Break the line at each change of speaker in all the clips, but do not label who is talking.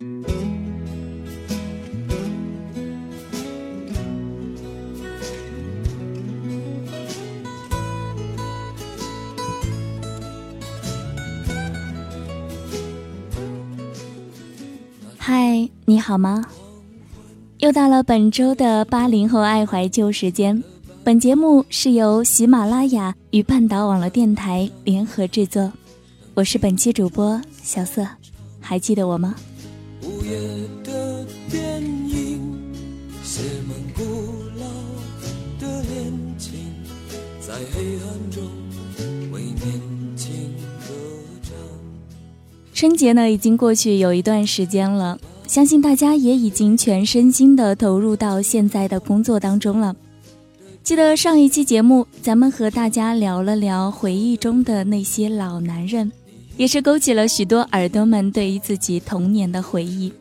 嗨，你好吗？又到了本周的八零后爱怀旧时间。本节目是由喜马拉雅与半岛网络电台联合制作，我是本期主播小色，还记得我吗？午夜的电影写满古老的恋情，在黑暗中为年轻歌唱。春节呢，已经过去有一段时间了，相信大家也已经全身心的投入到现在的工作当中了。记得上一期节目，咱们和大家聊了聊回忆中的那些老男人，也是勾起了许多耳朵们对于自己童年的回忆。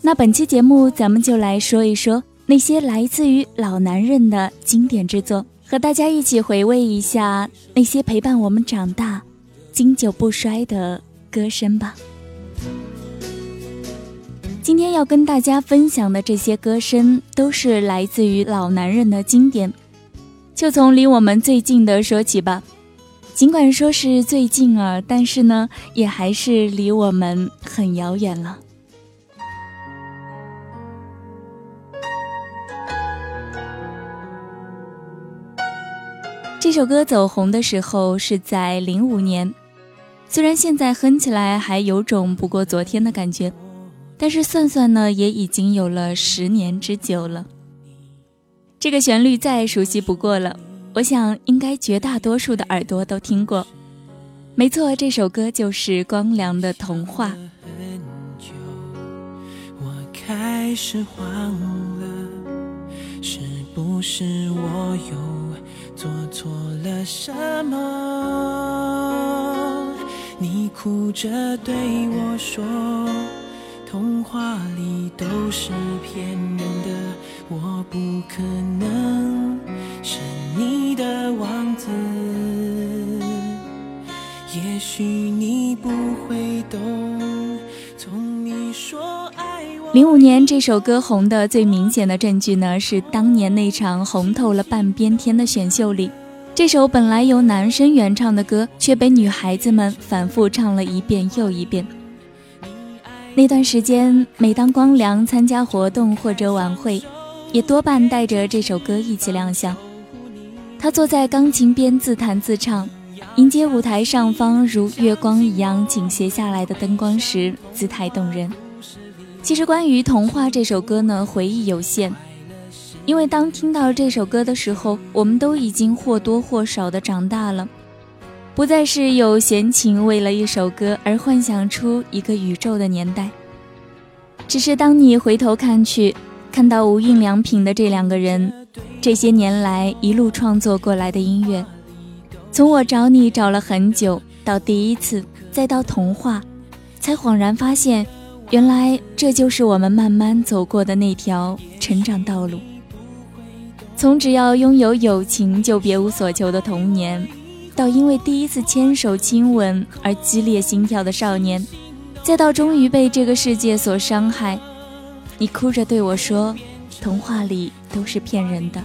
那本期节目，咱们就来说一说那些来自于老男人的经典之作，和大家一起回味一下那些陪伴我们长大、经久不衰的。歌声吧。今天要跟大家分享的这些歌声，都是来自于老男人的经典。就从离我们最近的说起吧。尽管说是最近啊，但是呢，也还是离我们很遥远了。这首歌走红的时候是在零五年。虽然现在哼起来还有种不过昨天的感觉，但是算算呢，也已经有了十年之久了。这个旋律再熟悉不过了，我想应该绝大多数的耳朵都听过。没错，这首歌就是光良的《童话》。我开始慌了，是不是我又做错了什么？你哭着对我说：“童话里都是骗人的，我不可能是你的王子。”也许你不会懂。从你说爱我。零五年这首歌红的最明显的证据呢，是当年那场红透了半边天的选秀里。这首本来由男生原唱的歌，却被女孩子们反复唱了一遍又一遍。那段时间，每当光良参加活动或者晚会，也多半带着这首歌一起亮相。他坐在钢琴边自弹自唱，迎接舞台上方如月光一样倾斜下来的灯光时，姿态动人。其实，关于《童话》这首歌呢，回忆有限。因为当听到这首歌的时候，我们都已经或多或少的长大了，不再是有闲情为了一首歌而幻想出一个宇宙的年代。只是当你回头看去，看到无印良品的这两个人，这些年来一路创作过来的音乐，从我找你找了很久，到第一次，再到童话，才恍然发现，原来这就是我们慢慢走过的那条成长道路。从只要拥有友情就别无所求的童年，到因为第一次牵手亲吻而激烈心跳的少年，再到终于被这个世界所伤害，你哭着对我说：“童话里都是骗人的。”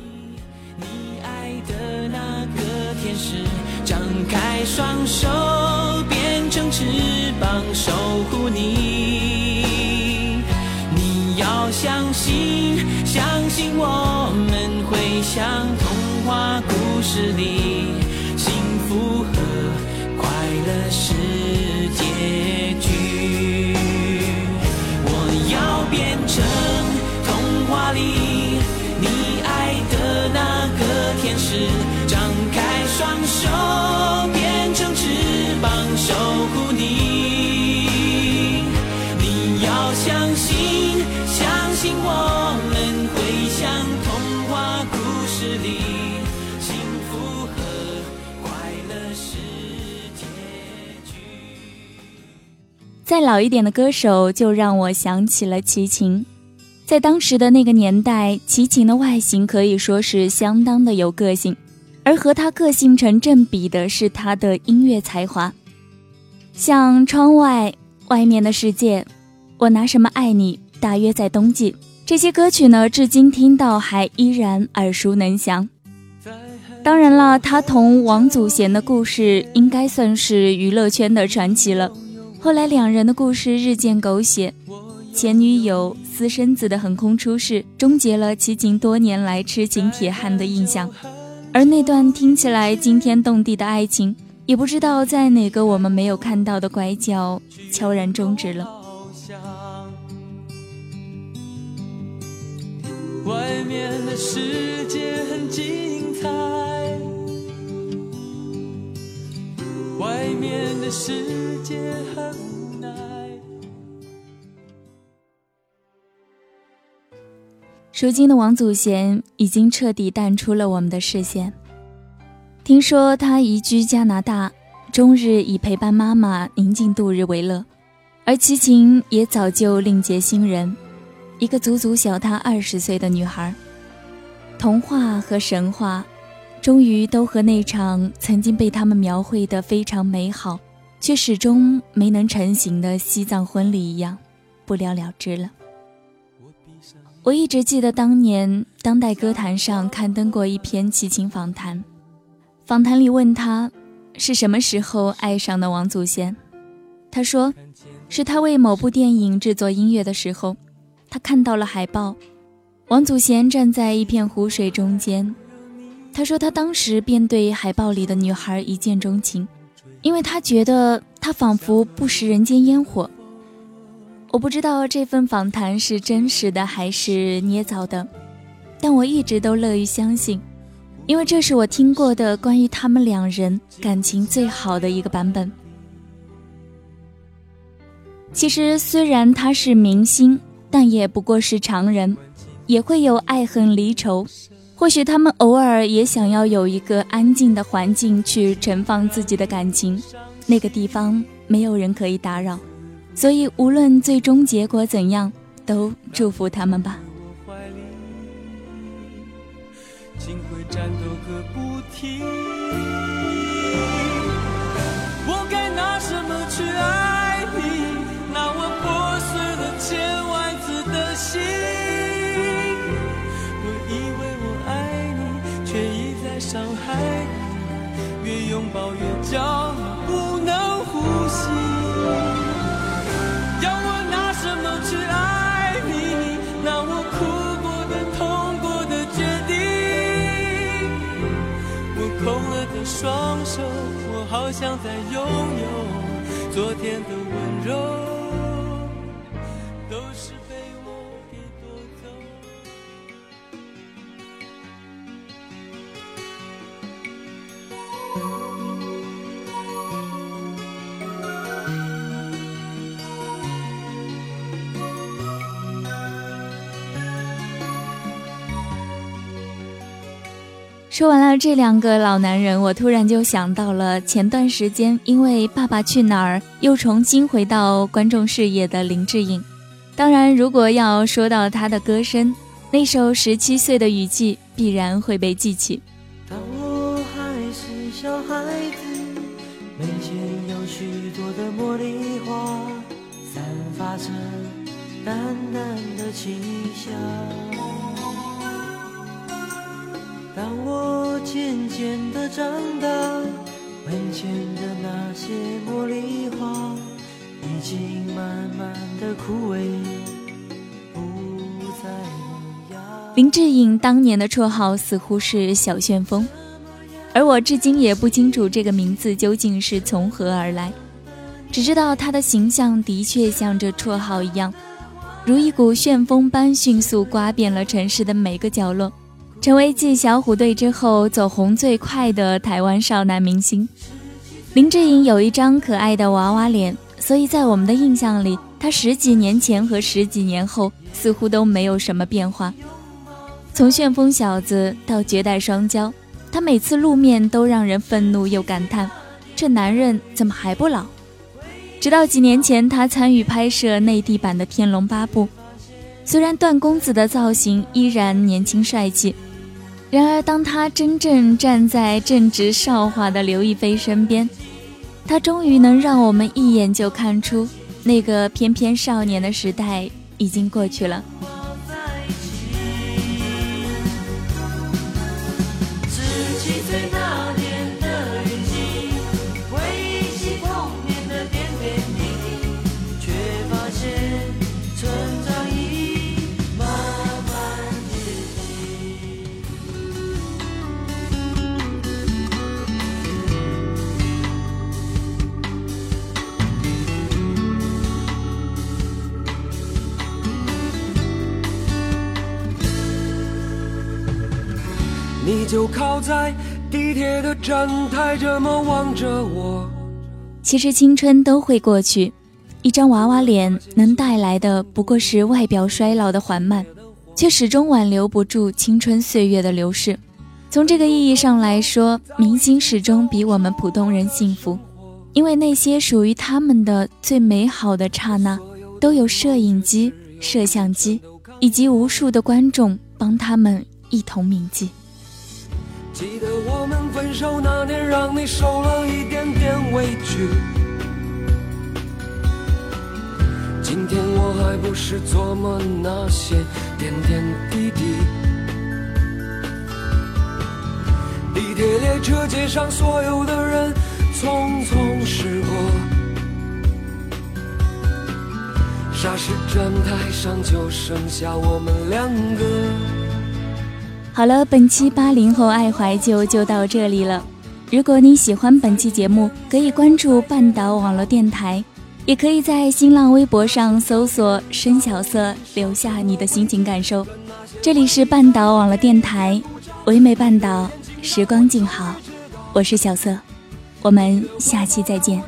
你爱的那个天使张开双手，变成翅膀守护你。你要相信，相信我们。会像童话故事里符合快乐是结局。我要变成童话里你爱的那个天使，张开双手，变成翅膀守护你。你要相信，相信我再老一点的歌手，就让我想起了齐秦。在当时的那个年代，齐秦的外形可以说是相当的有个性，而和他个性成正比的是他的音乐才华。像窗外外面的世界，我拿什么爱你？大约在冬季。这些歌曲呢，至今听到还依然耳熟能详。当然了，他同王祖贤的故事应该算是娱乐圈的传奇了。后来两人的故事日渐狗血，前女友私生子的横空出世，终结了齐秦多年来痴情铁汉的印象。而那段听起来惊天动地的爱情，也不知道在哪个我们没有看到的拐角悄然终止了。外面的世界很精彩，外面的世界很无奈。如今的王祖贤已经彻底淡出了我们的视线。听说他移居加拿大，终日以陪伴妈妈宁静度日为乐，而齐秦也早就另结新人。一个足足小他二十岁的女孩，童话和神话，终于都和那场曾经被他们描绘的非常美好，却始终没能成型的西藏婚礼一样，不了了之了。我一直记得当年当代歌坛上刊登过一篇齐秦访谈，访谈里问他是什么时候爱上的王祖贤，他说是他为某部电影制作音乐的时候。他看到了海报，王祖贤站在一片湖水中间。他说，他当时便对海报里的女孩一见钟情，因为他觉得她仿佛不食人间烟火。我不知道这份访谈是真实的还是捏造的，但我一直都乐于相信，因为这是我听过的关于他们两人感情最好的一个版本。其实，虽然他是明星。但也不过是常人，也会有爱恨离愁。或许他们偶尔也想要有一个安静的环境去盛放自己的感情，那个地方没有人可以打扰。所以无论最终结果怎样，都祝福他们吧。我该拿什么去爱你？那我破碎了千万次的。心，抱怨叫你，不能呼吸。要我拿什么去爱你？拿我哭过的、痛过的决定。我空了的双手，我好想再拥有昨天的温柔。说完了这两个老男人，我突然就想到了前段时间因为《爸爸去哪儿》又重新回到观众视野的林志颖。当然，如果要说到他的歌声，那首《十七岁的雨季》必然会被记起。
当我还是小孩子，门前有许多的茉莉花，散发着淡淡的清香。当我渐渐的长大，门前的那些茉莉花已经慢慢的枯萎，不再
林志颖当年的绰号似乎是小旋风，而我至今也不清楚这个名字究竟是从何而来，只知道他的形象的确像这绰号一样，如一股旋风般迅速刮遍了城市的每个角落。成为继小虎队之后走红最快的台湾少男明星，林志颖有一张可爱的娃娃脸，所以在我们的印象里，他十几年前和十几年后似乎都没有什么变化。从旋风小子到绝代双骄，他每次露面都让人愤怒又感叹：这男人怎么还不老？直到几年前，他参与拍摄内地版的《天龙八部》，虽然段公子的造型依然年轻帅气。然而，当他真正站在正值韶华的刘亦菲身边，他终于能让我们一眼就看出那个翩翩少年的时代已经过去了。
就靠在地铁的站台，这么望着我。
其实青春都会过去，一张娃娃脸能带来的不过是外表衰老的缓慢，却始终挽留不住青春岁月的流逝。从这个意义上来说，明星始终比我们普通人幸福，因为那些属于他们的最美好的刹那，都有摄影机、摄像机以及无数的观众帮他们一同铭记。
我们分手那年，让你受了一点点委屈。今天我还不是琢磨那些点点滴滴。地铁列车街上所有的人匆匆驶过，霎时站台上就剩下我们两个。
好了，本期八零后爱怀旧就到这里了。如果你喜欢本期节目，可以关注半岛网络电台，也可以在新浪微博上搜索“深小色”，留下你的心情感受。这里是半岛网络电台，唯美半岛，时光静好，我是小色，我们下期再见。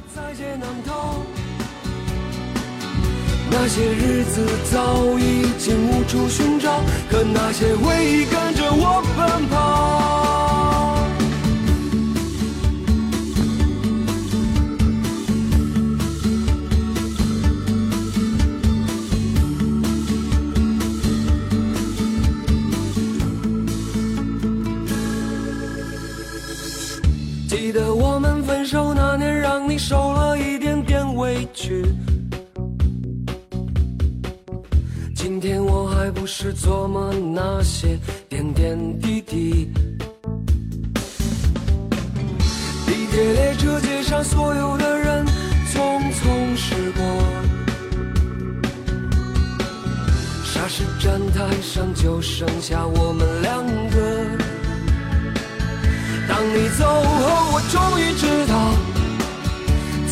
那些日子早已经无处寻找，可那些回忆跟着我奔跑。是琢磨那些点点滴滴。地铁列车街上所有的人匆匆驶过，霎时站台上就剩下我们两个。当你走后，我终于知道，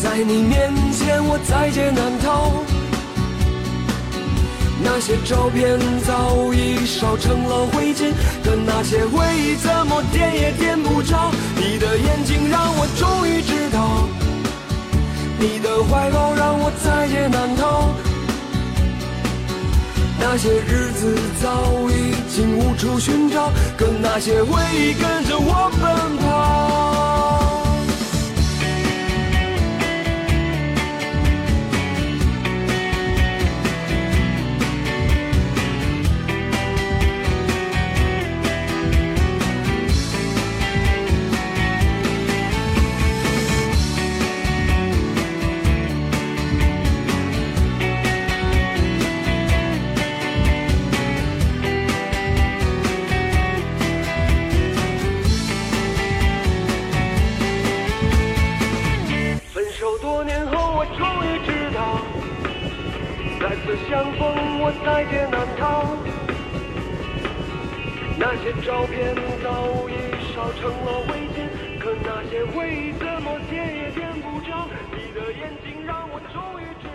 在你面前我在劫难逃。那些照片早已烧成了灰烬，可那些回忆怎么点也点不着。你的眼睛让我终于知道，你的怀抱让我在劫难逃。那些日子早已经无处寻找，可那些回忆跟着我奔跑。再次相逢我在劫难逃那些照片早已烧成了灰烬可那些回忆怎么点也点不着。你的眼睛让我终于知